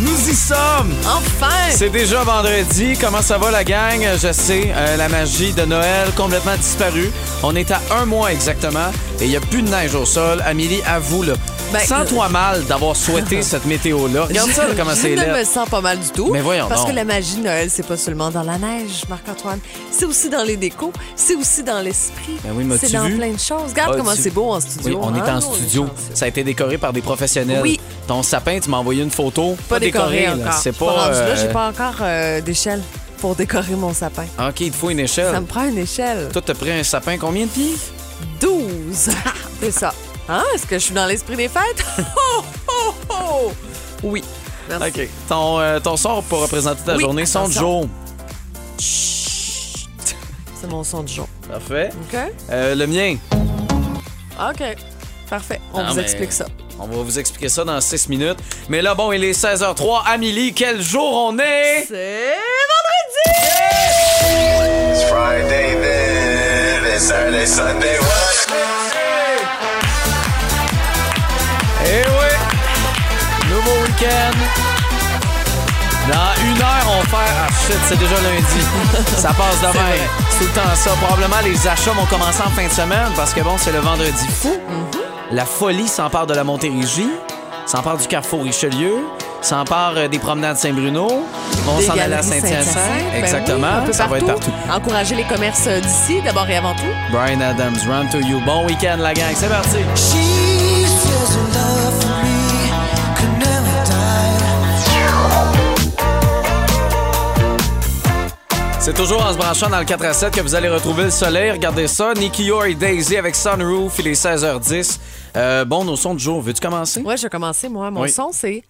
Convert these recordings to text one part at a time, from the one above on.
Nous y sommes! Enfin! C'est déjà vendredi. Comment ça va, la gang? Je sais, euh, la magie de Noël complètement disparue. On est à un mois exactement et il n'y a plus de neige au sol. Amélie, avoue, là. Ben, Sens-toi mal d'avoir souhaité cette météo-là. Regarde ça, là, comment c'est Je ne là. me sens pas mal du tout. Mais voyons Parce donc. que la magie de Noël, c'est pas seulement dans la neige, Marc-Antoine. C'est aussi dans les décos. C'est aussi dans l'esprit. Ben oui, c'est dans vu? plein de choses. Regarde Ah, comment tu- c'est beau en studio. Oui, on est hein? en studio. est Ça a été décoré par des professionnels. Oui. Ton sapin, tu m'as envoyé une photo. Pas décoré encore. C'est pas pas. rendue là, euh, j'ai pas encore euh, d'échelle pour décorer mon sapin. OK, il te faut une échelle. Ça me prend une échelle. Toi, t'as pris un sapin combien de pieds? 12. c'est ça. Hein? Est-ce que je suis dans l'esprit des fêtes? Oh, oh, oh! Oui. Merci. OK. Ton, euh, ton sort pour représenter ta Oui, journée, son de jour. C'est mon son du jour. Parfait. OK? Euh, le mien. OK. Parfait. On Non, vous mais- explique ça. On va vous expliquer ça dans 6 minutes. Mais là, bon, il est 16h03. Amélie, quel jour on est? C'est vendredi! It's Friday then, it's Saturday, Sunday, what? Eh oui! Nouveau week-end. Dans une heure, on fait. Ah shit, c'est déjà lundi. ça passe demain. C'est tout le temps ça. Probablement, les achats vont commencer en fin de semaine parce que bon, c'est le vendredi fou. Mm-hmm. La folie s'empare de la Montérégie, s'empare du Carrefour Richelieu, s'empare euh, des promenades Saint-Bruno. On s'en allait à Saint-Hyacinthe. Ben Exactement. ça va être partout. Encourager les commerces euh, d'ici, d'abord et avant tout. Brian Adams, run to you. Bon week-end, la gang. C'est parti. She C'est toujours en se branchant dans le 4 à 7 que vous allez retrouver le soleil. Regardez ça. Nicky Yor et Daisy avec Sunroof. Il est 16h10. Euh, bon, nos sons du jour. Veux-tu commencer? Ouais, je vais commencer, moi. Mon Oui. son, c'est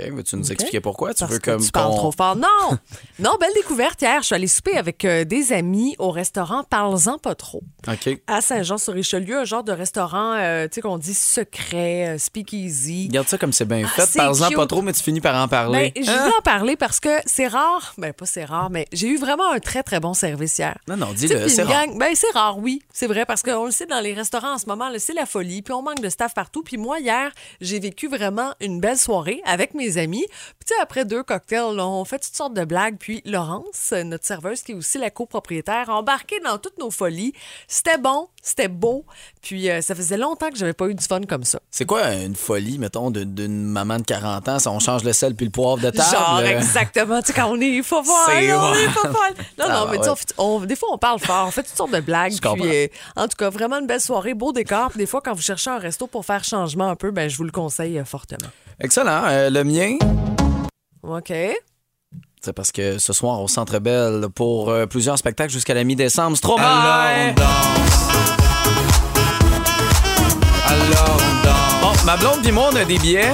OK. Veux-tu nous expliquer pourquoi? Tu parce veux que comme tu parles trop fort. Non! non, belle découverte hier. Je suis allée souper avec euh, des amis au restaurant Parle-en pas trop. OK. À Saint-Jean-sur-Richelieu, un genre de restaurant, euh, tu sais, qu'on dit secret, euh, speakeasy. Regarde ça comme c'est bien Ah, fait. cute. pas trop, mais tu finis par en parler. Ben, je Hein? voulais en parler parce que c'est rare. Ben, pas c'est rare, mais j'ai eu vraiment un très, très bon service hier. Non, non, dis-le, c'est rare. Ben, c'est rare, oui. C'est vrai, parce qu'on le sait, dans les restaurants en ce moment, c'est la folie. Puis on manque de staff partout. Puis moi, hier, j'ai vécu vraiment une belle soirée avec mes amis. Puis après deux cocktails, là, on fait toutes sortes de blagues. Puis Laurence, notre serveuse, qui est aussi la copropriétaire, a embarqué dans toutes nos folies. C'était bon, c'était beau. Puis euh, ça faisait longtemps que j'avais pas eu du fun comme ça. C'est quoi une folie, mettons, d'une maman de 40 ans? Si on change le sel puis le poivre de table? Genre, euh, exactement. Tu sais, quand on est folle, on vrai. est folle. Non, Ah, non, mais tu sais, on on- des fois, on parle fort, on fait toutes sortes de blagues. Puis, euh, en tout cas, vraiment une belle soirée, beau décor. Puis des fois, quand vous cherchez un resto pour faire changement un peu, ben, je vous le conseille euh, fortement. Excellent. Euh, le mien, OK. c'est parce que ce soir, au Centre Belle, pour euh, plusieurs spectacles jusqu'à la mi-décembre, Stromae! Alors on danse. Bon, ma blonde et moi, on a des billets,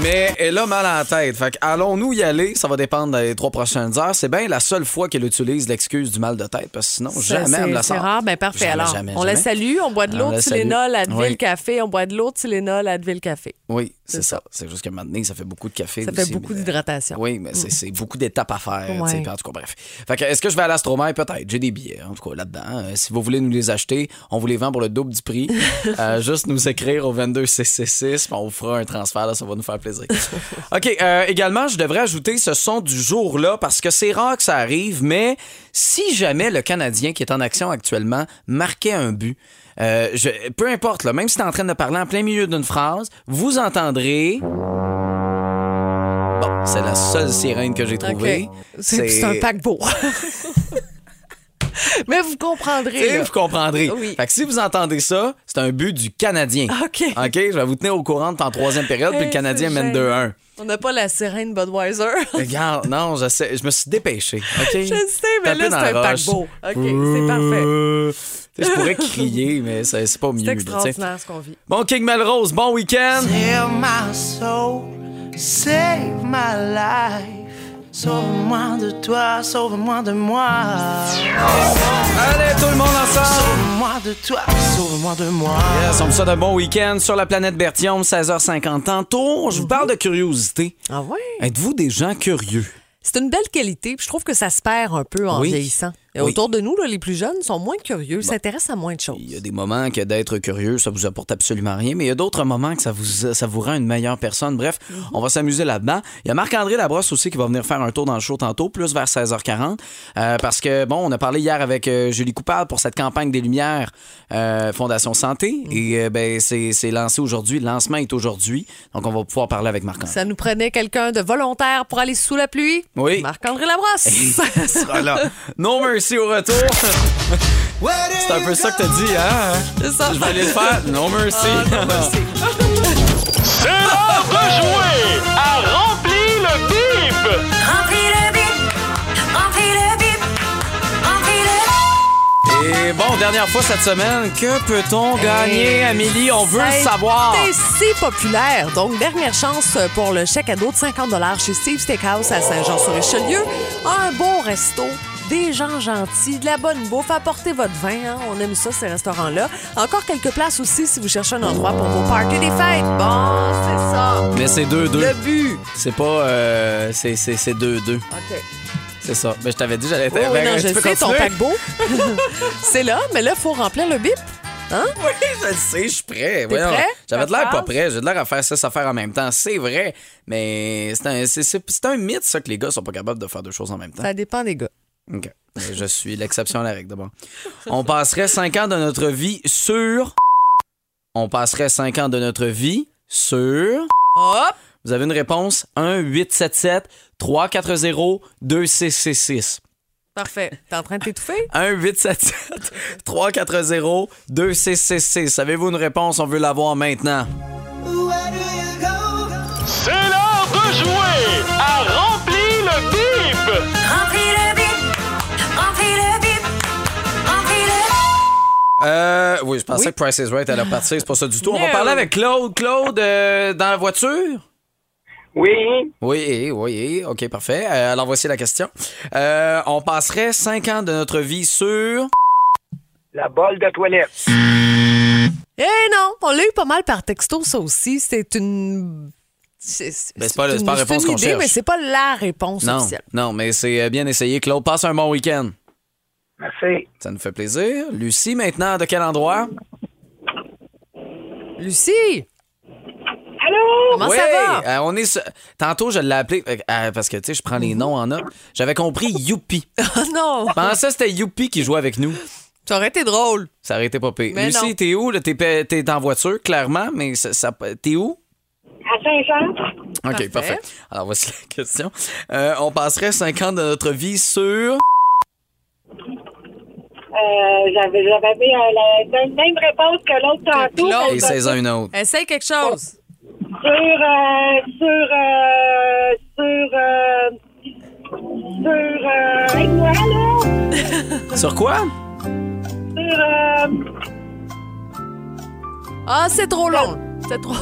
mais elle a mal à la tête. Fait que allons-nous y aller? Ça va dépendre des trois prochaines heures. C'est bien la seule fois qu'elle utilise l'excuse du mal de tête, parce que sinon, jamais elle me la C'est sort. rare, ben parfait. Jamais, Alors, jamais, on la salue, on boit de l'eau de la salue. Tylenol, Advil Oui. Café, on boit de l'eau de Tylenol, Advil Café. Oui, c'est C'est ça. ça. C'est juste que maintenant, ça fait beaucoup de café. Ça fait beaucoup d'hydratation. Oui, mais c'est- c'est beaucoup d'étapes à faire. Ouais. En tout cas, bref. Fait que, est-ce que je vais à l'Astromaire? Peut-être. J'ai des billets, en tout cas, là-dedans. Euh, si vous voulez nous les acheter, on vous les vend pour le double du prix. Euh, juste nous écrire au 22666, puis on vous fera un transfert, là, ça va nous faire plaisir. OK, euh, également, je devrais ajouter ce son du jour-là, parce que c'est rare que ça arrive, mais si jamais le Canadien qui est en action actuellement marquait un but, euh, je- peu importe, là, même si tu es en train de parler en plein milieu d'une phrase, vous entendrez... Bon, c'est la seule sirène que j'ai trouvée. C'est un paquebot. Mais vous comprendrez. là. vous comprendrez. Oui. Fait que si vous entendez ça, c'est un but du Canadien. OK. OK, je vais vous tenir au courant en troisième période, puis le Hey, Canadien mène gênant. 2-1. On n'a pas la sirène Budweiser. Regarde, non, je sais, je me suis dépêché. OK? Je sais, mais là, c'est un paquebot. OK, c'est parfait. Je pourrais crier, mais c'est pas au C'est là, extraordinaire ce qu'on vit. Bon, King Melrose, bon week-end. Save my soul, save my life. Sauve-moi de toi, sauve-moi de moi. Allez, tout le monde ensemble. Sauve-moi de toi, sauve-moi de moi. Yes, on me souhaite un bon week-end sur la planète Bertium, 16h50 tantôt. Je vous parle de curiosité. Ah ouais? Êtes-vous des gens curieux? c'est une belle qualité. Puis je trouve que ça se perd un peu en Oui. vieillissant. Et Oui. autour de nous, là, les plus jeunes sont moins curieux, s'intéressent à moins de choses. Il y a des moments que d'être curieux, ça vous apporte absolument rien, mais il y a d'autres moments que ça vous, ça vous rend une meilleure personne. Bref, on va s'amuser là-dedans. Il y a Marc-André Labrosse aussi qui va venir faire un tour dans le show tantôt, plus vers 16h40. euh, parce que, bon, on a parlé hier avec euh, Julie Coupard pour cette campagne des Lumières euh, Fondation Santé. Et euh, ben, c'est c'est lancé aujourd'hui. Le lancement est aujourd'hui. Donc, on va pouvoir parler avec Marc-André. Ça nous prenait quelqu'un de volontaire pour aller sous la pluie? Oui. Marc-André Labrosse. Ça sera là. No mercy au retour. C'est un peu ça que t'as dit, hein? C'est ça. Je vais aller le faire. No mercy. C'est l'heure de jouer à Remplis le bip! Remplis le bip, remplis le bip, remplis le Et bon, dernière fois cette semaine, que peut-on gagner, Amélie? On veut le savoir. été si populaire. Donc, dernière chance pour le chèque à dos de 50 chez Steve Steakhouse à Saint-Jean-sur-Richelieu. Un bon resto. Des gens gentils, de la bonne bouffe, apportez votre vin, hein. on aime ça ces restaurants-là. Encore quelques places aussi si vous cherchez un endroit pour vos parties des fêtes. Bon, c'est ça. Mais c'est 2-2. Le but. C'est pas. euh, c'est c'est- c'est 2-2. OK. C'est ça. Ben, je t'avais dit, j'allais Oui, oui, ben, non, tu je sais, ton paquebot. c'est là, mais là, il faut remplir le bip. Hein? Oui, je le sais, je suis prêt. Voyons. prêt? J'avais de l'air pas prêt. J'ai de l'air à faire six affaires en même temps. C'est vrai. Mais c'est un, c'est- c'est- c'est un mythe, ça, que les gars sont pas capables de faire deux choses en même temps. Ça dépend des gars. OK. Je suis l'exception à la règle, d'abord. On passerait cinq ans de notre vie sur. On passerait cinq ans de notre vie sur. Hop! Vous avez une réponse? 1-877-340-2666. Parfait. T'es en train de t'étouffer? 1-877-340-2666. Savez-vous une réponse? On veut l'avoir maintenant. C'est l'heure de jouer à Remplis le bip! Remplis le bip, Euh, oui, je pensais Oui. que Price is Right allait partir. C'est pas ça du tout. On va parler avec Claude. Claude, euh, dans la voiture? Oui, Oui, oui, OK, parfait. Euh, alors, voici la question. Euh, on passerait cinq ans de notre vie sur... la bolle de toilette. Eh non, on l'a eu pas mal par texto, ça aussi. C'est une. C'est Ben, pas une- la réponse qu'on idée, cherche. mais c'est pas la réponse Non, officielle. non, mais c'est bien essayé. Claude, passe un bon week-end. Merci. Ça nous fait plaisir. Lucie, maintenant, de quel endroit? Lucie, Allô? comment Oui, ça va? euh, on est sur- Tantôt, je l'ai appelé euh, euh, parce que, tu sais, je prends les noms en note. J'avais compris Youpi. Oh non, Je pensais que c'était Youpi qui jouait avec nous. ça aurait été drôle. Ça aurait été pas pire. Mais Lucie, non. t'es où? là? T'es, pe- t'es en voiture, clairement, mais ça, ça- t'es où? À Saint-Jean? OK, Parfait. parfait. Alors, voici la question. Euh, on passerait cinq ans de notre vie sur... Euh, j'avais, j'avais mis euh, la même- même réponse que l'autre tantôt. Et c'est un autre. Essaye quelque chose. Sur, euh, sur, euh, sur, euh, sur, euh, aide-moi, là. Sur quoi? Sur, euh, Ah, c'est trop long. C'est trop.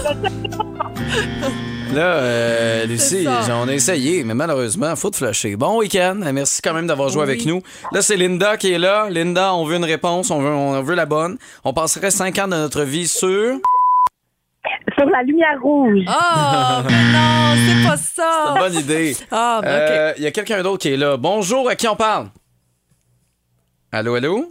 Là, euh, Lucie, C'est on a essayé, mais malheureusement, faut te flusher. Bon week-end. Merci quand même d'avoir joué avec nous. Là, c'est Linda qui est là. Linda, on veut une réponse, on veut, on veut la bonne. On passerait cinq ans de notre vie sur... sur la lumière rouge. Ah, mais non, c'est pas ça. Bonne idée. Ah, ben, OK. Euh, Il y a quelqu'un d'autre qui est là. Bonjour, à qui on parle? Allô, allô?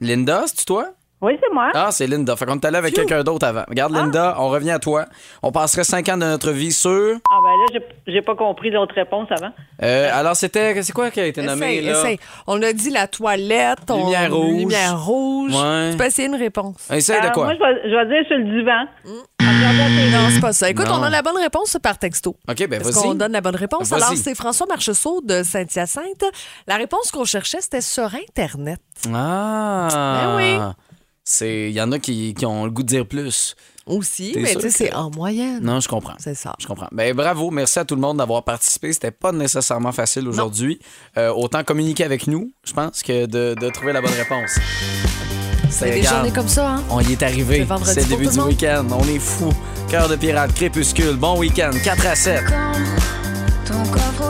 Linda, c'est toi? Oui, c'est moi. Ah, c'est Linda. Fait qu'on est allé avec quelqu'un d'autre avant. Regarde, Linda, on revient à toi. On passerait cinq ans de notre vie sur... Ah ben là, j'ai- pas compris l'autre réponse avant. Euh, alors, c'était... C'est quoi qui a été nommé, là? essaye. On a dit la toilette. on- Lumière rouge. Lumière rouge. Ouais. Tu peux essayer une réponse. Essaye de Alors, quoi? Moi, je vais, dire sur le divan. Non, c'est pas ça. Écoute, Non. on a la bonne réponse par texto. OK, ben Est-ce vas-y. qu'on donne la bonne réponse? Vas-y. Alors, c'est François Marcheseau de Saint-Hyacinthe. La réponse qu'on cherchait, c'était sur Internet. Ah! Ben oui. C'est... Il y en a qui, qui ont le goût de dire plus. Aussi, mais tu sais, que- c'est en moyenne. Non, je comprends. C'est ça. Je comprends. Ben, bravo. Merci à tout le monde d'avoir participé. C'était pas nécessairement facile aujourd'hui. Euh, autant communiquer avec nous, je pense, que de, de trouver la bonne réponse. C'est des journées comme ça, hein? On y est arrivé. C'est le début du week-end. On est fou. Cœur de pirate, crépuscule. Bon week-end. 4 à 7. Ton corps volait, le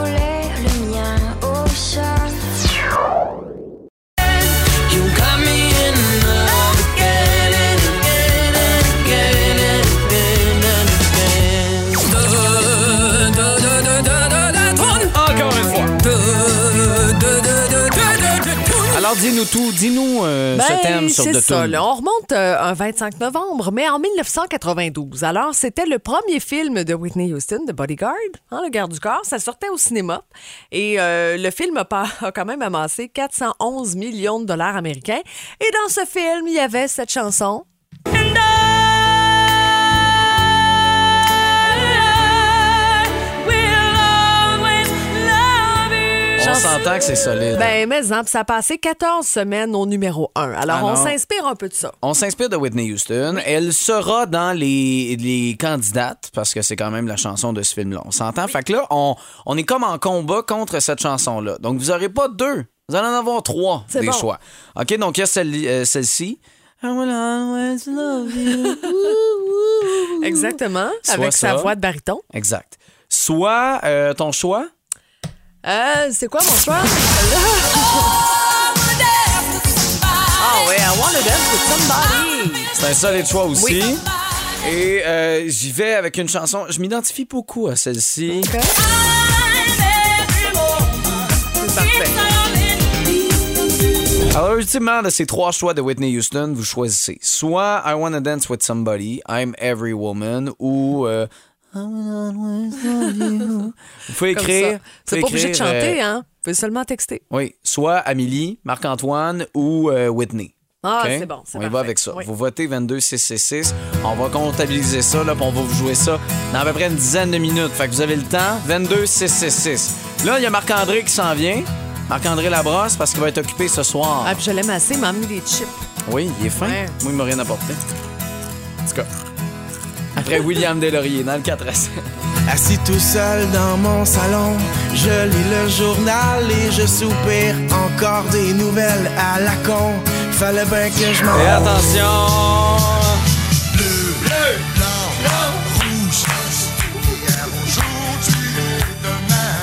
Alors, dis-nous tout. Dis-nous euh, Ben, ce thème sur c'est ça, là. On remonte euh, un 25 novembre, mais en 1992. Alors, c'était le premier film de Whitney Houston, The Bodyguard, hein, le garde du corps. Ça sortait au cinéma. Et euh, le film a, pas- a quand même amassé 411 millions de dollars américains. Et dans ce film, il y avait cette chanson. On s'entend que c'est solide. Ben, mais hein, ça a passé 14 semaines au numéro 1. Alors, Ah on s'inspire un peu de ça. On s'inspire de Whitney Houston. Elle sera dans les, les candidates parce que c'est quand même la chanson de ce film-là. On s'entend? Fait que là, on, on est comme en combat contre cette chanson-là. Donc, vous n'aurez pas deux. Vous allez en avoir trois des bon. choix. OK? Donc, il y a celle- euh, celle-ci. I will always love you. Exactement. Soit avec sa voix de baryton. Exact. Soit euh, ton choix? Euh, c'est quoi mon choix? Ah ouais, I wanna dance with somebody. C'est un solide choix aussi. Oui. Et euh, j'y vais avec une chanson. Je m'identifie beaucoup à celle-ci. C'est parfait. Alors, ultimement, de ces trois choix de Whitney Houston, vous choisissez soit I Wanna Dance with Somebody, I'm Every Woman ou euh, Vous pouvez écrire. C'est pas obligé de chanter, euh, hein? Vous pouvez seulement texter. Oui, soit Amélie, Marc-Antoine ou euh, Whitney. Ah, OK? c'est bon, c'est On y va avec ça. Oui. Vous votez 22-666. On va comptabiliser ça, là, puis on va vous jouer ça dans à peu près une dizaine de minutes. Fait que vous avez le temps. 22-666. Là, il y a Marc-André qui s'en vient. Marc-André Labrosse, parce qu'il va être occupé ce soir. Ah, puis je l'aime assez, il m'a mis des chips. Oui, il est fin. Ouais. Moi, il m'a rien apporté. En tout cas. Après William Delaurier, dans le 4 à 7. Assis tout seul dans mon salon, je lis le journal et je soupire encore des nouvelles à la con. Fallait bien que je m'en Et attention!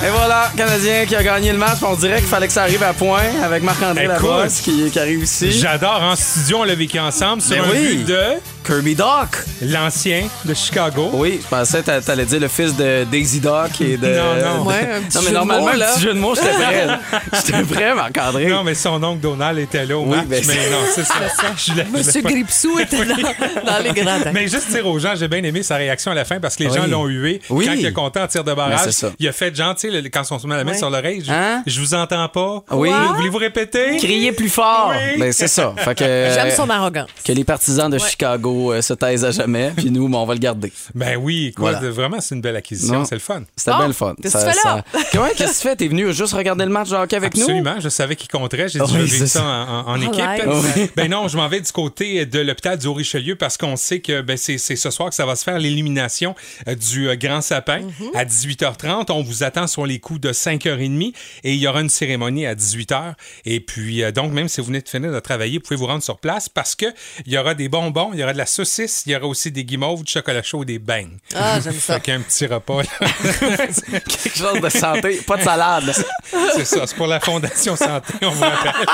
Et voilà, Canadien qui a gagné le match. On dirait qu'il fallait que ça arrive à point avec Marc-André Écoute, Labrosse qui, qui arrive ici. J'adore. En studio, on l'a vécu ensemble sur Ben un oui. but de Kirby Doc. l'ancien de Chicago. Oui, je pensais que t'a- t'allais dire le fils de Daisy Doc et de. Non, non. Ouais, un petit Non, mais jeu de normalement, mots, là. petit jeu de mots, j'étais prêt. J'étais prêt, Marc-André. Non, mais son oncle Donald était là au Oui, match, ben, mais non, c'est ça. Je l'ai- Monsieur Gripsou était dans, dans les gradins. Mais juste dire aux gens, j'ai bien aimé sa réaction à la fin parce que les Oui. gens l'ont hué. Oui. Quand il a compté en tir de barrage, c'est ça. il a fait genre, tu sais, le- quand on se met la main Ouais. sur l'oreille, je, Hein? je vous entends pas. Oui. Voulez-vous répéter? Crier plus fort. Oui. Ben, c'est ça. Fait que, J'aime son arrogance. que les partisans de Chicago euh, se taisent à jamais, puis nous, ben, on va le garder. Ben oui, écoute, Voilà. vraiment, c'est une belle acquisition, c'est le fun. C'était Bon, bien le fun. qu'est-ce que tu fais là? qu'est-ce que tu fais? T'es venu juste regarder le match de hockey avec nous? Absolument, je savais qu'il compterait. J'ai dit, Oui, je vais ça en, en- en All équipe. right. Oui. Ben non, je m'en vais du côté de l'hôpital du Haut-Richelieu parce qu'on sait que ben, c'est c'est ce soir que ça va se faire l'élimination euh, du euh, Grand Sapin Mhm. à 18h30. On vous attend sur les coups de 5h30 et il y aura une cérémonie à 18h. Et puis, euh, donc, même si vous venez de finir de travailler, vous pouvez vous rendre sur place parce que il y aura des bonbons, il y aura de la saucisse, il y aura aussi des guimauves, du chocolat chaud et des beignes. Ah, j'aime ça. Fait qu'un petit repas. là. Quelque chose de santé, pas de salade. C'est ça, c'est pour la Fondation Santé, on vous rappelle.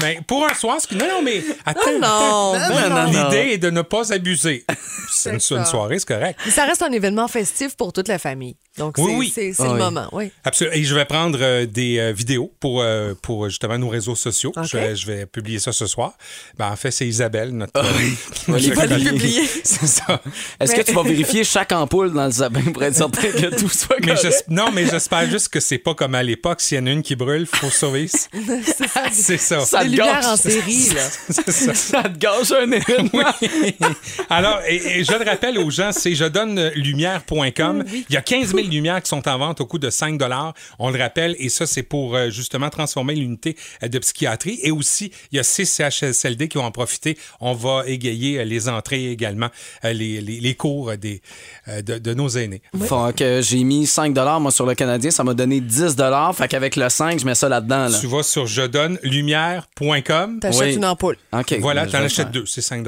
Mais pour un soir, non, non, mais attends, non, attends. ben non. L'idée est de ne pas abuser. C'est une, une soirée, c'est correct. Mais ça reste un événement festif pour toute la famille. Donc, Oui, c'est oui. c'est- c'est Ah le oui. moment. Oui. Absolument. Et je vais prendre euh, des euh, vidéos pour, euh, pour justement nos réseaux sociaux. Je, vais, je vais publier ça ce soir. Ben, en fait, c'est Isabelle, notre. euh, va notre les publier. C'est ça. Est-ce Mais- que tu vas vérifier chaque ampoule dans le sapin pour être certain que tout soit Mais correct? non, mais j'espère juste que c'est pas comme à l'époque. S'il y en a une qui brûle, faut sauver. C'est ça. C'est ça. Ça te gâche. en série, là. C'est ça. Ça te gâche un événement. Alors, et, et je le rappelle aux gens, c'est je donne lumière.com. Il y a 15 000 lumières qui sont en vente au coût de 5 On le rappelle, et ça, c'est pour euh, justement transformer l'unité euh, de psychiatrie. Et aussi, il y a 6 CHSLD qui vont en profiter. On va égayer euh, les entrées également, euh, les, les, les cours des, euh, de, de nos aînés. Fait que j'ai mis 5 moi sur le Canadien, ça m'a donné 10 Fait qu'avec le 5, je mets ça là-dedans. Là. Tu vas sur je donne lumière.com. T'achètes Oui. une ampoule. OK. Voilà, je t'en achètes deux, c'est 5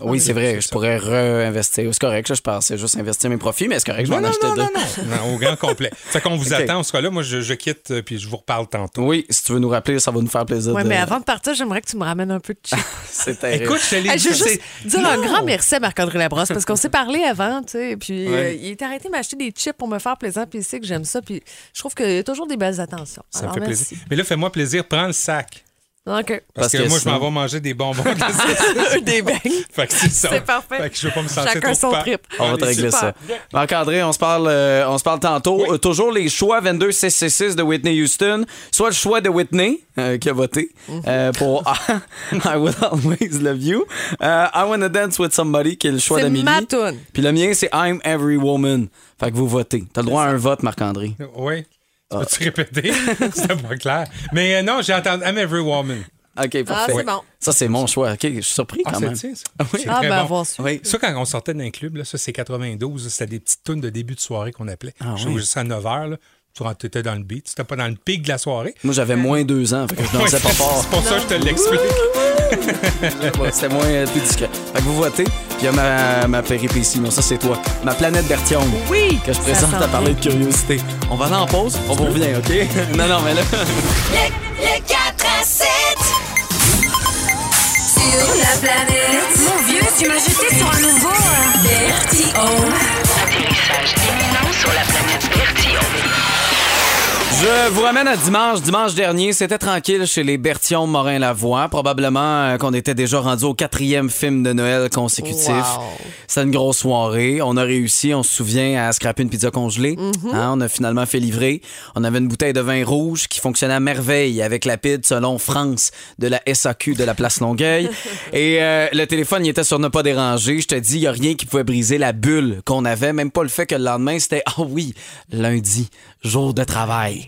Oui, c'est vrai. Je pourrais réinvestir. C'est correct. là, je pensais juste investir mes profits, mais c'est correct. Je vais en non, acheter non, deux. non, non, non, au grand complet. Fait qu'on vous attend, on sera là. Moi, je, je quitte, euh, puis je vous reparle tantôt. Oui, si tu veux nous rappeler, ça va nous faire plaisir. Oui, de- mais avant de partir, j'aimerais que tu me ramènes un peu de chips. C'est terrible. Écoute, je te l'ai je veux c'est- juste dire un grand merci à Marc-André Labrosse parce qu'on s'est parlé avant, tu sais, puis euh, il est arrêté de m'acheter des chips pour me faire plaisir, puis il sait que j'aime ça, puis je trouve qu'il y a toujours des belles attentions. Ça Alors, me fait merci. plaisir. Mais là, fais-moi plaisir, prends le sac. OK. Parce, Parce que, que moi, je m'en vais manger des bonbons. de. Des beignes. fait que c'est ça. C'est parfait. Fait que je veux pas me sentir Chacun trop son trip. On va te régler super. ça. Marc-André, on se parle, euh, on se parle tantôt. Euh, toujours les choix 22-666 de Whitney Houston. Soit le choix de Whitney, euh, qui a voté euh, pour I Will Always Love You. Euh, I Wanna Dance With Somebody, qui est le choix d'Amélie. Puis le mien, c'est I'm Every Woman. Fait que vous votez. T'as le droit à un vote, Marc-André. Oui. Ah. Peux-tu répéter? C'était pas clair. Mais euh, non, j'ai entendu I'm Every Woman. OK, Ah, parfait. c'est bon. Ça, c'est mon choix. OK, je suis surpris Ah, quand même. ça? oui. Ah, ben, bon. avoir su. Oui. Ça, quand on sortait d'un club, là, ça, c'est 92, c'était des petites tunes de début de soirée qu'on appelait. Ah, je oui. ça à 9 h. Tu rentres- t'étais dans le beat. Tu n'étais pas dans le pic de la soirée. Moi, j'avais moins deux ans, fait que je dansais pas fort. C'est pour ça que je te l'explique. Ouais, C'était moins euh, plus discret. Fait que vous votez. Puis il y a ma, ma péripétie. Non, ça, c'est toi. Ma planète Bertillon. Oui. Que je présente s'en à parler de curiosité. On va aller en pause. On vous revient, OK? non, non, mais là. Le 4 à 7 Sur la planète Mon vieux, tu m'as jeté sur un nouveau Bertillon Atterrissage imminent sur la planète Bertillon. Je vous ramène à dimanche. Dimanche dernier, c'était tranquille chez les Bertillon Morin-Lavoie. Probablement euh, qu'on était déjà rendu au quatrième film de Noël consécutif. Wow. C'était une grosse soirée. On a réussi, on se souvient, à scraper une pizza congelée. Hein, on a finalement fait livrer. On avait une bouteille de vin rouge qui fonctionnait à merveille avec la PID selon France de la SAQ de la place Longueuil. Et euh, le téléphone, il était sur ne pas déranger. Je te dis, il n'y a rien qui pouvait briser la bulle qu'on avait. Même pas le fait que le lendemain, c'était, ah oui, lundi, jour de travail.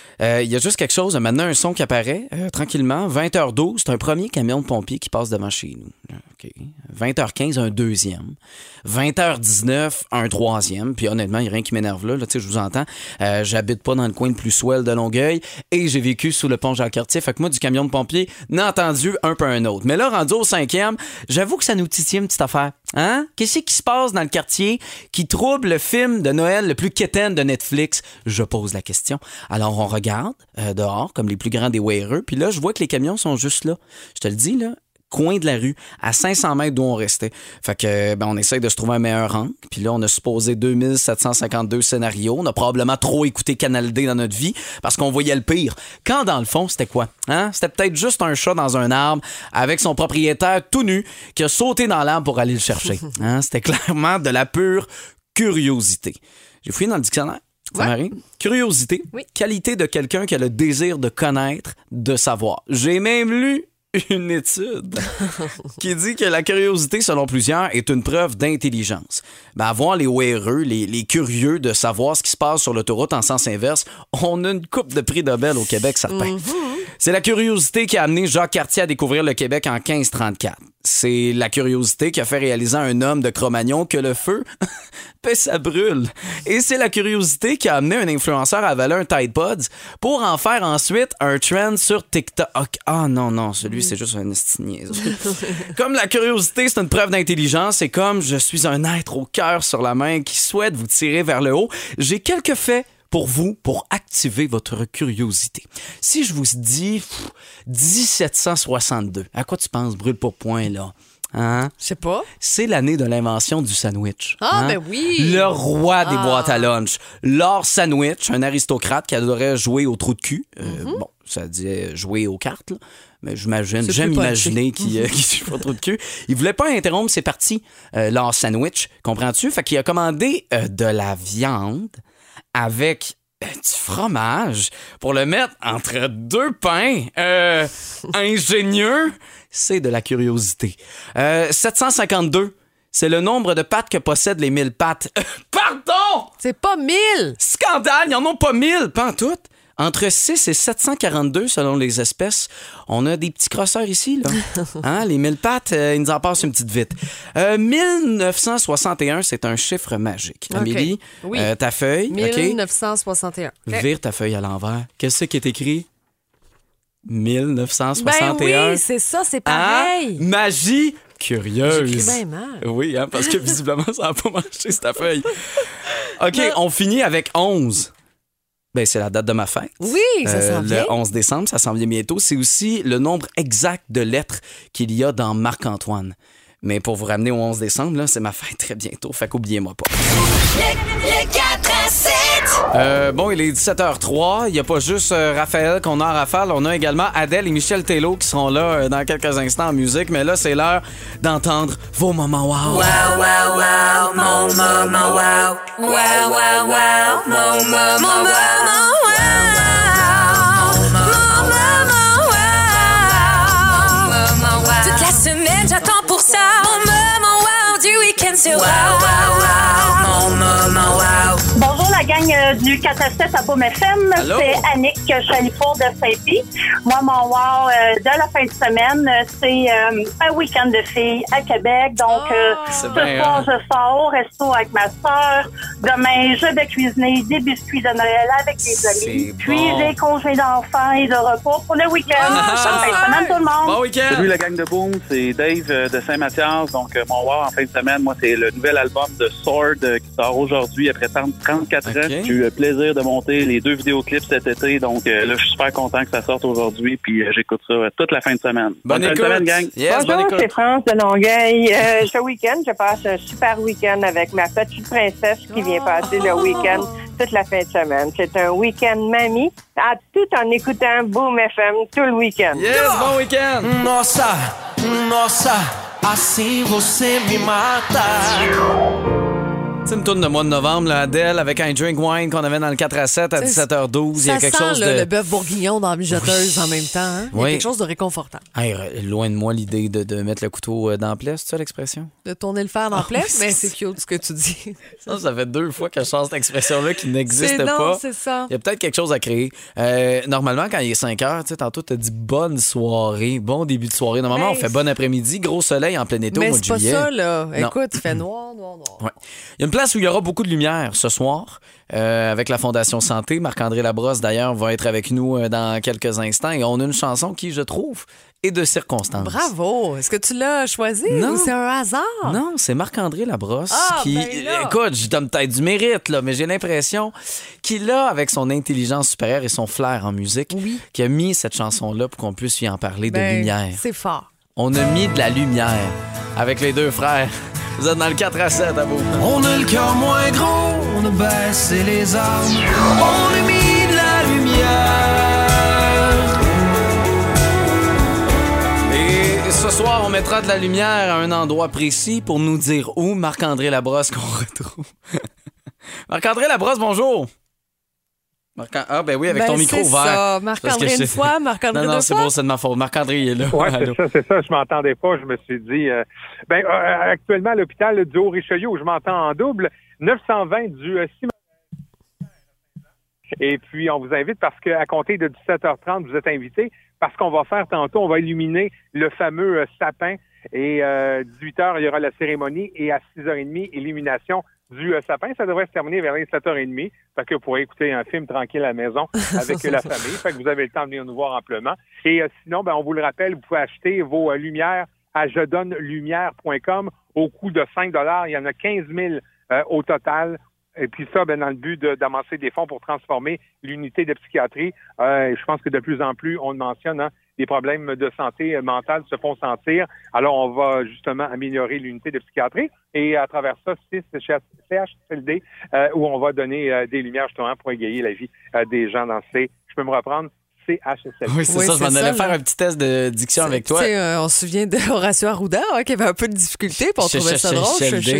Il y a juste quelque chose, maintenant un son qui apparaît euh, tranquillement. 20h12, c'est un premier camion de pompiers qui passe devant chez nous. OK. 20h15, un deuxième. 20h19, un troisième. Puis honnêtement, il n'y a rien qui m'énerve là. là je vous entends. Euh, J'habite pas dans le coin le plus swell de Longueuil et j'ai vécu sous le pont Jacques-Cartier. Fait que moi, du camion de pompiers, n'a entendu un peu un autre. Mais là, rendu au cinquième, j'avoue que ça nous titille une petite affaire. Hein? Qu'est-ce qui se passe dans le quartier qui trouble le film de Noël le plus quétaine de Netflix? Je pose la question. Alors, on regarde euh, dehors, comme les plus grands des wearers, puis là, je vois que les camions sont juste là. Je te le dis, là, coin de la rue, à 500 mètres d'où on restait. Fait que, ben, on essaye de se trouver un meilleur rang. Puis là, on a supposé 2752 scénarios. On a probablement trop écouté Canal D dans notre vie parce qu'on voyait le pire. Quand, dans le fond, c'était quoi? Hein? C'était peut-être juste un chat dans un arbre avec son propriétaire tout nu qui a sauté dans l'arbre pour aller le chercher. Hein? C'était clairement de la pure curiosité. J'ai fouillé dans le dictionnaire. Ça Ouais. m'arrive. Curiosité, Oui. qualité de quelqu'un qui a le désir de connaître, de savoir. J'ai même lu une étude qui dit que la curiosité, selon plusieurs, est une preuve d'intelligence. Ben, avoir les weareux, les, les curieux de savoir ce qui se passe sur l'autoroute en sens inverse, on a une coupe de prix Nobel au Québec, certain. C'est la curiosité qui a amené Jacques Cartier à découvrir le Québec en 1534. C'est la curiosité qui a fait réaliser à un homme de Cro-Magnon que le feu, ça brûle. Et c'est la curiosité qui a amené un influenceur à avaler un Tide Pods pour en faire ensuite un trend sur TikTok. Ah non, non, celui, c'est juste un esti de niaiserie. Comme la curiosité, c'est une preuve d'intelligence et comme je suis un être au cœur sur la main qui souhaite vous tirer vers le haut, j'ai quelques faits pour vous pour activer votre curiosité. Si je vous dis pff, 1762, à quoi tu penses, brûle pour point là? Hein? Je sais pas? C'est l'année de l'invention du sandwich. Ah, hein? ben oui! Le roi des Ah. boîtes à lunch. Lord Sandwich, un aristocrate qui adorait jouer au trou de cul. Euh, Mm-hmm. Bon, ça disait jouer aux cartes, là. Mais j'imagine, j'aime imaginer qu'il euh, joue au trou de cul. Il voulait pas interrompre ses parties, euh, Lord Sandwich, comprends-tu? Fait qu'il a commandé euh, de la viande avec euh, du fromage pour le mettre entre deux pains. Euh, ingénieux, c'est de la curiosité. Euh, 752, c'est le nombre de pattes que possèdent les 1000 pattes. Euh, pardon! C'est pas 1000! Scandale, ils en ont pas 1000, pas en tout. Entre 6 et 742 selon les espèces. On a des petits crosseurs ici, là. Hein, les 1000 pattes, euh, ils nous en passent une petite vite. Euh, 1961, c'est un chiffre magique. OK. Amélie, Oui. euh, ta feuille, OK? 1961. OK. Vire ta feuille à l'envers. Qu'est-ce qui est écrit? 1961. Ben oui, c'est ça, c'est Hein? pareil. Magie curieuse. Bien mal. Oui, hein, parce que visiblement, ça n'a pas marché, cette feuille. OK, on finit avec 11. Ben, c'est la date de ma fête. Oui, ça Euh, s'en vient. Le 11 décembre, ça s'en vient bientôt. C'est aussi le nombre exact de lettres qu'il y a dans Marc-Antoine. Mais pour vous ramener au 11 décembre, là, c'est ma fête très bientôt. Fait qu'oubliez-moi pas. Le, le 4 à 7 Euh, bon, il est 17h03. Il n'y a pas juste euh, Raphaël qu'on a en rafale. On a également Adèle et Michel Tello qui seront là euh, dans quelques instants en musique. Mais là, c'est l'heure d'entendre vos moments wow. Wow, wow, wow, mon moment wow. Wow, wow, wow, mon moment wow. Toute la semaine, j'attends pour ça. Mon moment wow du week-end sur wow, wow, wow, mon moment wow. La gang euh, du 4 à 7 à Boom FM. Allô? C'est Annick Chalifour de Saint-Pie. Moi, mon wow euh, de la fin de semaine, euh, c'est euh, un week-end de filles à Québec. Donc, euh, C'est ce bien, soir, hein? je sors au resto avec ma soeur. Demain, je vais cuisiner des biscuits de Noël avec des amis. Puis, bon. des congés d'enfants et de repos pour le week-end. Ah, Bonne fin de semaine, tout le monde. Bon week-end. Salut la gang de Boom, c'est Dave de Saint-Mathias. Donc, euh, mon wow en fin de semaine, moi, c'est le nouvel album de Sword euh, qui sort aujourd'hui après 30 34 ans. J'ai eu le plaisir de monter les deux vidéoclips cet été. Donc, euh, là, je suis super content que ça sorte aujourd'hui. Puis, euh, j'écoute ça euh, toute la fin de semaine. Bonne fin de écoute. semaine, gang. Yes, bonne Bonjour, écoute. c'est France de Longueuil. Euh, ce week-end, je passe un super week-end avec ma petite princesse qui vient passer le week-end toute la fin de semaine. C'est un week-end mamie, à tout en écoutant Boom FM tout le week-end. Yes, bon week-end. Nossa, nossa, assim você me mata. C'est une tourne de mois de novembre, là, Adèle, avec un drink wine qu'on avait dans le 4 à 7 à 17h12. Il y a quelque sent chose là, de. le bœuf bourguignon dans la mijoteuse en même temps. hein? Il y a Oui. quelque chose de réconfortant. Hey, loin de moi l'idée de, de mettre le couteau euh, dans la plaie, c'est ça l'expression? De tourner le fer dans la Ah, plaie, mais c'est cute ce que tu dis. Ça, ça fait deux fois que je change cette expression-là qui n'existe pas. c'est ça. Il y a peut-être quelque chose à créer. Euh, normalement, quand il est 5 heures, tu sais, tantôt, tu as dit bonne soirée, bon début de soirée. Normalement, Mais on fait bon après-midi, gros soleil en plein été au mais mois de c'est pas juillet. ça, là. Non. Écoute, il fait noir, noir, noir. Ouais. Il y a une place où il y aura beaucoup de lumière ce soir euh, avec la Fondation Santé. Marc-André Labrosse, d'ailleurs, va être avec nous euh, dans quelques instants. Et on a une chanson qui, je trouve, est de circonstance. Bravo! Est-ce que tu l'as choisi Non. ou c'est un hasard? Non, c'est Marc-André Labrosse Ah, qui. ben. Écoute, je donne peut-être du mérite, là, mais j'ai l'impression qu'il a, avec son intelligence supérieure et son flair en musique, qui a mis cette chanson-là pour qu'on puisse lui en parler de Ben, lumière. C'est fort. On a mis de la lumière avec les deux frères. Vous êtes dans le 4 à 7 à vous. On a le cœur moins gros, on a baissé les armes. On a mis de la lumière. Et ce soir, on mettra de la lumière à un endroit précis pour nous dire où Marc-André Labrosse qu'on retrouve. Marc-André Labrosse, bonjour. Marc ah, ben oui, avec Ben, ton micro c'est ouvert. Marc-André c'est- une fois, Marc-André Non, non, c'est bon, c'est de ma faute. Marc-André, est là. Oui, c'est ça, c'est ça. Je m'entendais pas. Je me suis dit, euh, ben, euh, actuellement, à l'hôpital du Haut-Richelieu, où je m'entends en double, 920 du euh, Et puis, on vous invite parce qu'à compter de 17h30, vous êtes invités parce qu'on va faire tantôt, on va illuminer le fameux euh, sapin. Et euh, 18h, il y aura la cérémonie et à 6h30, illumination du euh, sapin. Ça devrait se terminer vers les 7h30. Fait que vous pourrez écouter un film tranquille à la maison avec la famille. Fait que vous avez le temps de venir nous voir amplement. Et euh, sinon, ben, on vous le rappelle, vous pouvez acheter vos euh, lumières à je donne lumière.com au coût de 5 Il y en a 15 000 euh, au total. Et puis ça, ben, dans le but d'amasser des fonds pour transformer l'unité de psychiatrie. Euh, je pense que de plus en plus, on le mentionne, hein, les problèmes de santé euh, mentale se font sentir. Alors, on va justement améliorer l'unité de psychiatrie. Et à travers ça, c'est CHSLD, euh, où on va donner euh, des lumières justement pour égayer la vie euh, des gens dans ces... Je peux me reprendre? CHSLD. Oui, c'est ça. Je m'en allais faire un petit test de diction avec toi. Euh, on se souvient de Horacio Arruda hein, qui avait un peu de difficulté, puis on trouvait chez- ça drôle.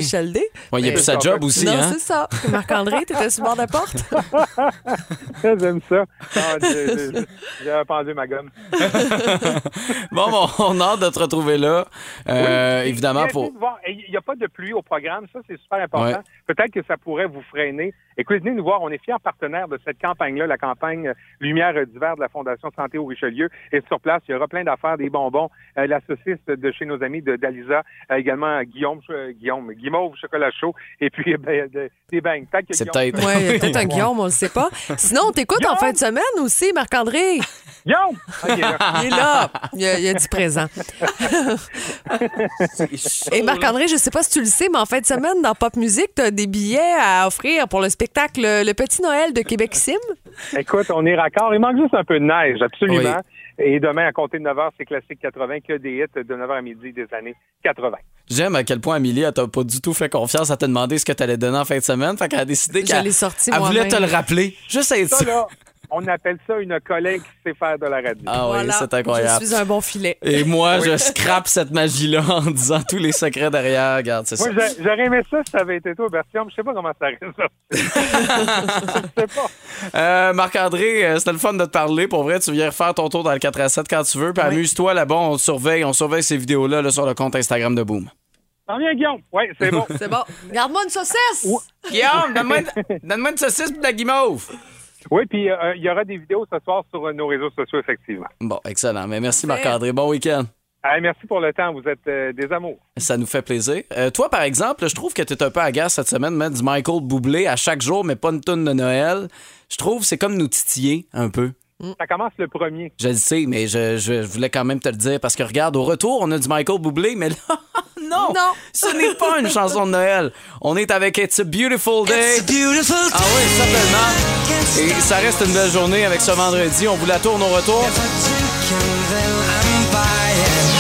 Sheldé. Ouais, il a Mais- plus sa job aussi, Non, hein? c'est ça. Marc-André, t'étais sur bord de la porte? J'aime ça. Ah, j'ai- pendu ma gomme. Bon, bon, on a hâte de te retrouver là. Euh, Oui. Évidemment, pour. Il n'y a pas de pluie au programme, ça c'est super important. Peut-être que ça pourrait vous freiner. Écoutez, venez nous voir, on est fiers partenaires de cette campagne-là, la campagne Lumière d'hiver de la Fondation Santé au Richelieu. Et sur place, il y aura plein d'affaires, des bonbons, euh, la saucisse de chez nos amis de d'Alisa, euh, également Guillaume, euh, Guillaume, Guimauve, chocolat chaud, et puis euh, ben, de- des que C'est peut-être- Oui, y peut-être un Guillaume, on ne le sait pas. Sinon, on t'écoute en fin de semaine aussi, Marc-André. Guillaume! Il est là. Il. Il a, dit présent. Et Marc-André, je sais pas si tu le sais, mais en fin de semaine, dans Pop Music, tu as des billets à offrir pour le spectacle Le Petit Noël de Québec Sim. Écoute, on est raccord. Il manque juste un peu neige, absolument. Et demain, à compter de 9 h, c'est Classique 80, que des hits de 9 h à midi des années 80. J'aime à quel point Amélie, elle t'a pas du tout fait confiance à te demander ce que t'allais donner en fin de semaine. Fait qu'elle a décidé qu'elle sorti elle voulait te le rappeler. Juste à être Ça, là, on appelle ça une collègue qui sait faire de la radio. Ah oui, Voilà. c'est incroyable. Je suis un bon filet. Et moi, je scrape cette magie-là en disant tous les secrets derrière. Regarde, c'est ça. Moi, j'a- j'aurais aimé ça si ça avait été toi, Bertium. Je sais pas comment ça aurait sorti. Euh, Marc-André, euh, c'était le fun de te parler. Pour vrai, tu viens refaire ton tour dans le 4 à 7 quand tu veux. Puis amuse-toi là-bas. On te surveille. On surveille ces vidéos-là là, sur le compte Instagram de Boom. T'en viens, Guillaume? Oui, c'est bon. C'est bon. Garde-moi une saucisse! Guillaume, donne-moi une, donne-moi une saucisse et de la guimauve. Oui, puis euh, il y aura des vidéos ce soir sur euh, nos réseaux sociaux, effectivement. Bon, excellent. Mais merci, Marc-André. Bon week-end. Merci pour le temps. Vous êtes euh, des amours. Ça nous fait plaisir. Euh, toi, par exemple, je trouve que tu es un peu agace cette semaine mettre du Michael Bublé à chaque jour, mais pas une tonne de Noël. Je trouve que c'est comme nous titiller un peu. Ça commence le premier. Je le sais, mais je, je voulais quand même te le dire parce que regarde, au retour, on a du Michael Bublé, mais là, non, Non. ce n'est pas une chanson de Noël. On est avec It's a Beautiful Day. Ah oui, certainement. Et ça reste une belle journée avec ce vendredi. On vous la tourne au retour.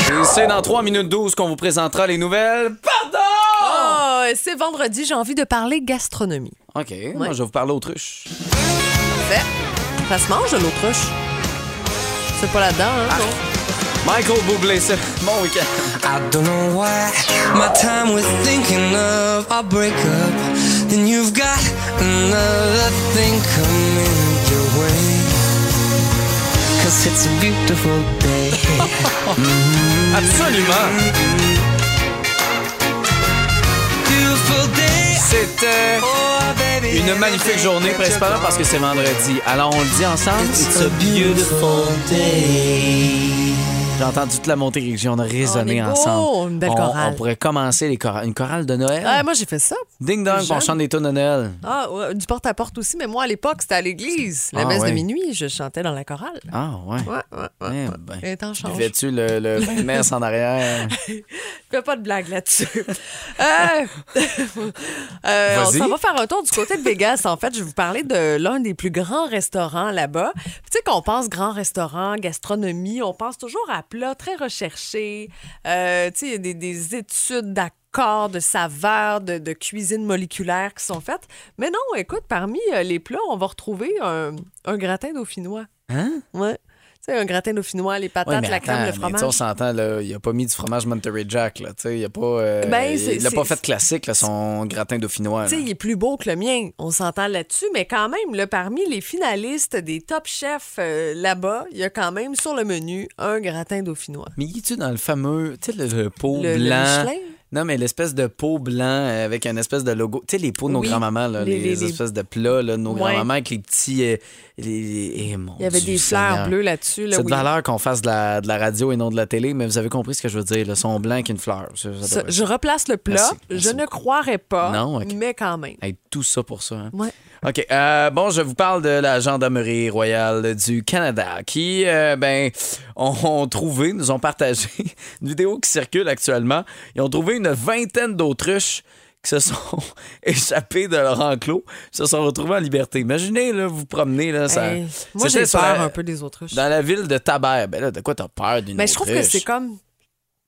Et c'est dans 3 minutes 12 qu'on vous présentera les nouvelles. Pardon! Oh, c'est vendredi, j'ai envie de parler gastronomie. OK, moi, je vais vous parler autruche. Parfait. Ça se mange de l'autruche. C'est pas là-dedans, hein? non? Michael Bublé, c'est mon week-end. I don't know why my time with thinking of our breakup. Then you've got another thing coming your way. Cause it's a beautiful day. Absolument. C'était une magnifique journée, principalement parce que c'est vendredi. Alors, on le dit ensemble. It's a beautiful day. J'ai entendu toute la Montérégie, on a résonné On beau, ensemble. une belle on, chorale. on pourrait commencer les chorales. une chorale de Noël. Ah, moi, j'ai fait ça. Ding dong, on chante des tunes de Noël. Ah, ouais, du porte-à-porte aussi, mais moi, à l'époque, c'était à l'église. La Ah, messe ouais. de minuit, je chantais dans la chorale. Ah, ouais. Ouais, ouais, ouais. Eh ben. Et t'en changes. Buvais-tu le, le messe en arrière? Fais pas de blague là-dessus. Euh, euh, on s'en va faire un tour du côté de Vegas. En fait, je vais vous parler de l'un des plus grands restaurants là-bas. Tu sais, qu'on pense grand restaurant, gastronomie, on pense toujours à plats très recherchés. Euh, tu sais, il y a des, des études d'accords, de saveurs, de, de cuisine moléculaire qui sont faites. Mais non, écoute, parmi euh, les plats, on va retrouver un, un gratin dauphinois. Hein? Ouais. Tu sais, un gratin dauphinois, les patates, Ouais, la crème, le fromage. on s'entend, là, il a pas mis du fromage Monterey Jack, là, tu sais, il a pas, euh, Ben, il a pas fait classique, là, son gratin dauphinois. Tu sais, il est plus beau que le mien, on s'entend là-dessus, mais quand même, là, parmi les finalistes des top chefs euh, là-bas, il y a quand même sur le menu un gratin dauphinois. Mais il est-tu dans le fameux, tu sais, le, le pot Le- le blanc? Michelin? Non, mais l'espèce de pot blanc avec un espèce de logo. Tu sais, les pots de nos Oui, grands-mamans, les- les, les- les- espèces de plats de nos Ouais. grands-mamans avec les petits. euh, les, eh, mon Il y avait Dieu des fleurs Seigneur. bleues là-dessus. Là, C'est de oui. valeur qu'on fasse de la, de la radio et non de la télé, mais vous avez compris ce que je veux dire. Le son blanc avec une fleur. Ça- ça je replace le plat. Merci, merci je ne croirais pas, Non, ok. mais quand même. Hey, tout ça pour ça. hein? Ouais. OK. euh, bon, je vous parle de la Gendarmerie royale du Canada qui, euh, ben, ont, ont trouvé, nous ont partagé une vidéo qui circule actuellement. Ils ont trouvé une vingtaine d'autruches qui se sont échappées de leur enclos, se sont retrouvées en liberté. Imaginez, là, vous promenez, là, ça... Hey, moi, j'ai peur la- un peu des autruches. Dans la ville de Tabert. Ben là, de quoi t'as peur d'une Mais je trouve que autruche? c'est comme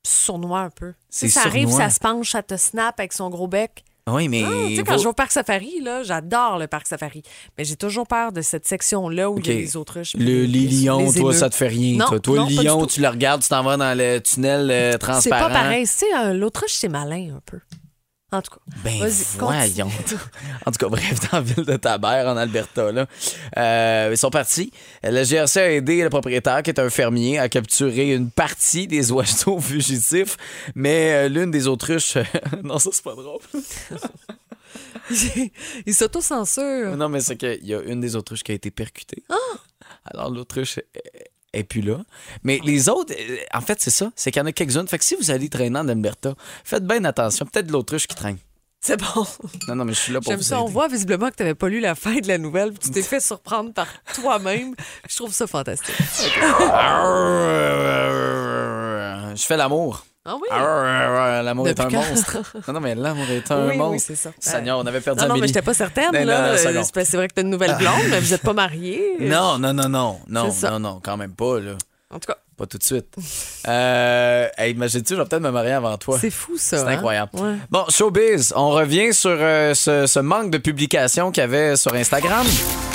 sournois un peu. Sais, ça arrive, ça se penche, ça te snap avec son gros bec. Oui, mais... Ah, tu sais, quand vos- je vais au parc safari, là, j'adore le parc safari. Mais j'ai toujours peur de cette section-là où il y a des autruches. Le, les lions, les toi, ça te fait rien. Non, toi, Toi, non, le lion, tu le regardes, tu t'en vas dans le tunnel euh, C'est transparent. pas pareil. Tu sais, l'autruche, c'est malin un peu. En tout cas. Ben voyons. en tout cas, bref, dans la ville de Tabert, en Alberta, là, euh, ils sont partis. Le GRC a aidé le propriétaire, qui est un fermier, à capturer une partie des oiseaux fugitifs, mais euh, l'une des autruches... non, ça, c'est pas drôle. Il s'auto-censure. non, mais c'est qu'il y a une des autruches qui a été percutée. Ah! Alors, l'autruche est- plus là. Mais les autres, euh, en fait, c'est ça. C'est qu'il y en a quelques-unes. Fait que si vous allez traîner en Alberta, faites bien attention. Peut-être de l'autruche qui traîne. C'est bon. Non, non, mais je suis là pour J'aime vous ça. On voit visiblement que tu n'avais pas lu la fin de la nouvelle. puis Tu t'es fait surprendre par toi-même. Je trouve ça fantastique. Je fais l'amour. Ah oui? L'amour est un monstre. Non, non, mais l'amour est un Oui, oui, monstre. c'est ça. Seigneur, on avait perdu Non, non, mais j'étais pas certaine. Là. c'est vrai que tu as une nouvelle blonde, mais vous n'êtes pas mariés. Non, non, non, non. Non, non, non, quand même pas, là. En tout cas. Pas tout de suite. Euh, hey, imagine-tu, je vais peut-être me marier avant toi. C'est fou, ça. C'est hein? incroyable. Ouais. Bon, showbiz, on revient sur euh, ce, ce manque de publication qu'il y avait sur Instagram.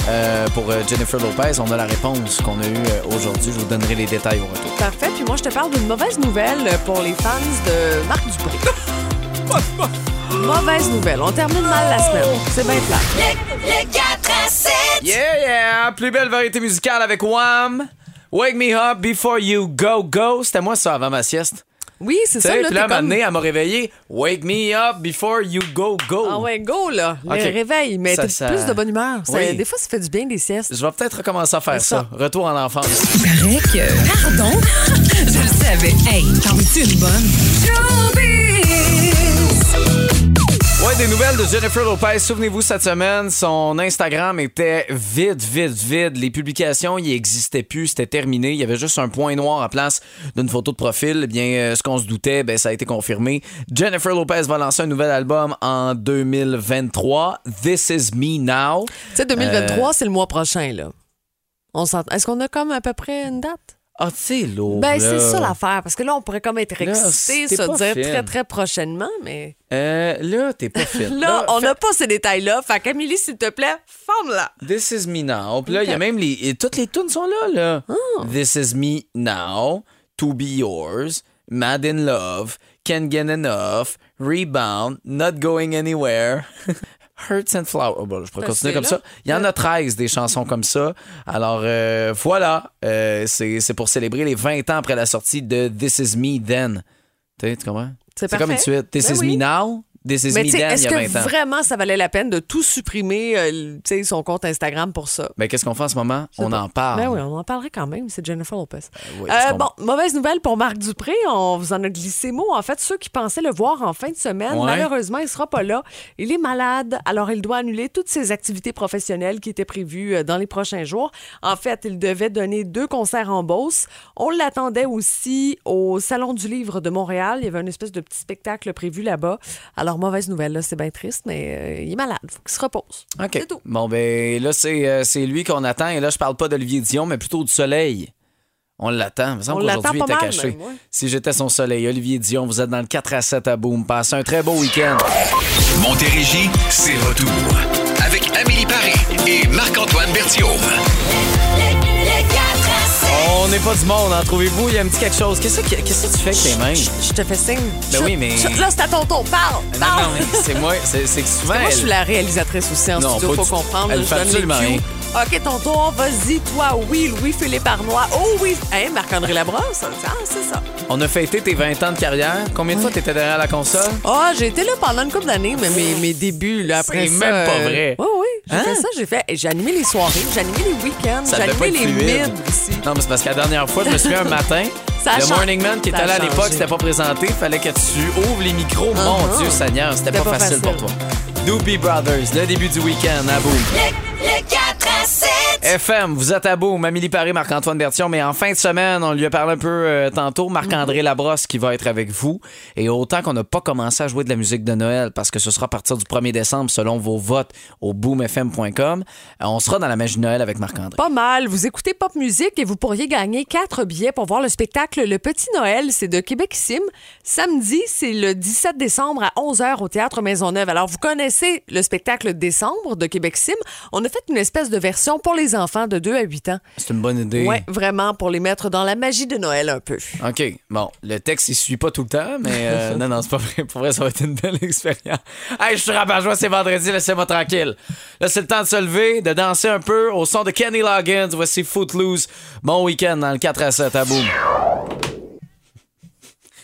Euh, pour euh, Jennifer Lopez, on a la réponse qu'on a eue aujourd'hui. Je vous donnerai les détails au retour. Parfait. Puis moi, je te parle d'une mauvaise nouvelle pour les fans de Marc Dupré. mauvaise nouvelle. On termine mal la semaine. C'est bien plat. Le 4 à 7. Yeah, yeah! Plus belle variété musicale avec Wham! Wake me up before you go, go. C'était moi ça avant ma sieste. Oui, c'est Tu ça. Là, puis là, comme... donné, elle m'a réveillé. Wake me up before you go, go. Ah ouais, go, là. Le réveil. Mais Ça, ça- plus de bonne humeur. Ça- Oui. Des fois, ça fait du bien des siestes. Je vais peut-être recommencer à faire ça. ça. Retour en enfance. Paraît que. Pardon? Je le savais. Hey, t'en veux-tu une bonne? Des nouvelles de Jennifer Lopez. Souvenez-vous, cette semaine, son Instagram était vide, vide, vide. Les publications, il n'existait plus, c'était terminé. Il y avait juste un point noir en place d'une photo de profil. Eh bien, euh, ce qu'on se doutait, ben, ça a été confirmé. Jennifer Lopez va lancer un nouvel album en 2023. This is me now. Tu sais, 2023, Euh, c'est le mois prochain, là. On. Est-ce qu'on a comme à peu près une date? Ah, sais, lourd. Ben, c'est ça l'affaire. Parce que là, on pourrait comme être excité, se dire fine. très, très prochainement, mais Euh, là, t'es pas fit. là, on n'a pas ces détails-là. Fait qu'Amélie, s'il te plaît, forme-la. This is me now. Puis là, il y a même les. et toutes les tunes sont là, là. Ah. This is me now. To be yours. Mad in love. Can't get enough. Rebound. Not going anywhere. Hurts and Flowers. Oh, bon, je pourrais continuer comme là. ça. Il y en a 13 des chansons comme ça. Alors, euh, voilà. Euh, c'est pour célébrer les 20 ans après la sortie de This Is Me Then. Tu comprends? C'est comme une suite. This Ben is oui. me now. This is Mais me il est-ce y a que 20 ans. vraiment ça valait la peine de tout supprimer, euh, le- tu sais, son compte Instagram pour ça? Ben, qu'est-ce qu'on fait en ce moment? On pas. en parle. Ben oui, on en parlerait quand même. C'est Jennifer Lopez. oui, Euh, bon, mauvaise nouvelle pour Marc Dupré. On vous en a glissé mot. En fait, ceux qui pensaient le voir en fin de semaine, Ouais. malheureusement, il sera pas là. Il est malade, alors il doit annuler toutes ses activités professionnelles qui étaient prévues euh, dans les prochains jours. En fait, il devait donner deux concerts en Beauce. On l'attendait aussi au Salon du Livre de Montréal. Il y avait une espèce de petit spectacle prévu là-bas. Alors, mauvaise nouvelle, là, c'est bien triste, mais euh, il est malade. faut qu'il se repose. OK. Bon, ben là, c'est euh, c'est lui qu'on attend. Et là, je parle pas d'Olivier Dion, mais plutôt du soleil. On l'attend. Il me semble On l'attend qu'aujourd'hui, il pas était mal, caché. même, ouais. Si j'étais son soleil, Olivier Dion, vous êtes dans le 4 à 7 à Boom. Passez un très beau week-end. Montérégie, c'est retour. Avec Amélie Paris et Marc-Antoine Berthiaume. On n'est pas du monde, en trouvez-vous? Il y a un petit quelque chose. Qu'est-ce que, qu'est-ce que tu fais avec tes mains? Je te fais signe. Ben oui, mais- chut, Là, c'est à ton tour. Parle! Non, parle. non, mais c'est moi. C'est, que souvent. Parce que moi, je suis la réalisatrice aussi en Non, studio, faut du- comprendre. elle je fait absolument rien. OK, ton tour, vas-y, toi, oui, Louis-Philippe Arnois. Oh oui, hein, Marc-André Labrosse. Ah, c'est ça. On a fêté tes 20 ans de carrière. Combien de fois t'étais derrière la console? Ah, j'ai été là pendant une couple d'années, mais mes, mes débuts, là, après C'est ça... même pas euh, vrai. Oui, oui, j'ai Hein? fait ça. J'ai fait... J'ai animé les soirées, j'ai animé les week-ends, Ça j'ai devait pas animé être les fluide. mids aussi. Non, mais c'est parce que la dernière fois, je me souviens un matin, Ça a le changé. Morning Man qui Ça était a là à l'époque, changé. c'était pas présenté. Fallait que tu ouvres les micros. Mon Uh-huh. Dieu Seigneur, c'était pas, C'était pas facile, pour facile. toi. Doobie Brothers, le début du week-end à. Le 4 à 7. FM, vous êtes à Boom. Amélie Paris, Marc-Antoine Bertion. Mais en fin de semaine, on lui a parlé un peu euh, tantôt. Marc-André Labrosse qui va être avec vous. Et autant qu'on n'a pas commencé à jouer de la musique de Noël parce que ce sera à partir du 1er décembre selon vos votes au boomfm.com, euh, on sera dans la magie de Noël avec Marc-André. Pas mal. Vous écoutez Pop Musique et vous pourriez gagner quatre billets pour voir le spectacle Le Petit Noël. C'est de Québec Sim. Samedi, c'est le 17 décembre à 11h au Théâtre Maisonneuve. Alors, vous connaissez le spectacle Décembre de Québec Sim. On a fait une espèce de version pour les enfants de 2 à 8 ans. C'est une bonne idée. Ouais, vraiment, pour les mettre dans la magie de Noël un peu. OK. Bon, le texte, il suit pas tout le temps, mais euh, non, non, c'est pas vrai. Pour vrai, ça va être une belle expérience. Hey, je suis rabat-joie, c'est vendredi, laissez-moi tranquille. Là, c'est le temps de se lever, de danser un peu au son de Kenny Loggins. Voici Footloose. Bon week-end dans le 4 à 7 à boum.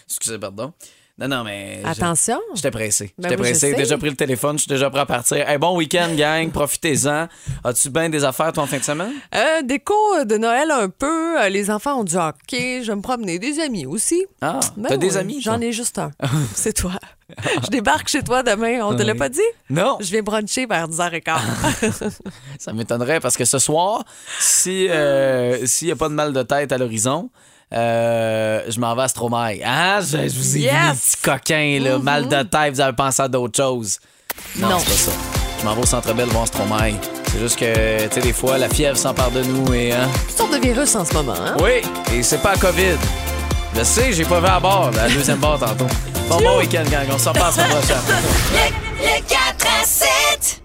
Excusez, pardon. Non, non, mais. Attention. J'étais pressé. Ben J'étais oui, pressé. Déjà pris le téléphone, je suis déjà prêt à partir. Hey, bon week-end, gang. Profitez-en. As-tu bien des affaires, toi, en fin de semaine? Euh, déco de Noël un peu. Euh, Les enfants ont du hockey. Je vais me promener. Des amis aussi. Ah, Ben t'as des amis? J'en ai juste un. C'est toi. Je débarque chez toi demain. On te l'a pas dit? Non. Je viens bruncher vers 10h15. Ça m'étonnerait parce que ce soir, si euh, s'il n'y a pas de mal de tête à l'horizon, euh, je m'en vais à Stromae. Ah, je, je vous ai vu, Yes! coquins, là, mal de tête, vous avez pensé à d'autres choses. Non, Non. c'est pas ça. Je m'en vais au Centre Bell voir Stromae. C'est juste que, tu sais, des fois, la fièvre s'empare de nous et. Hein? Toutes sortes de virus en ce moment, hein? Oui, et c'est pas la COVID. Je sais, j'ai pas vu à bord, la deuxième barre tantôt. Bon, bon week-end, gang. On s'en passe la semaine prochaine. Les, les gars!